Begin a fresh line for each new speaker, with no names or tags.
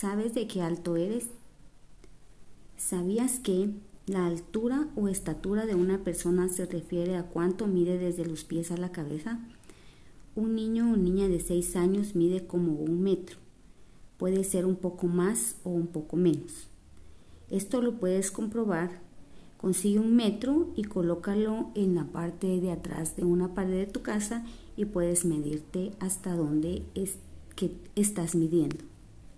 ¿Sabes de qué alto eres? ¿Sabías que la altura o estatura de una persona se refiere a cuánto mide desde los pies a la cabeza? Un niño o niña de 6 años mide como un metro. Puede ser un poco más o un poco menos. Esto lo puedes comprobar. Consigue un metro y colócalo en la parte de atrás de una pared de tu casa y puedes medirte hasta dónde es que estás midiendo.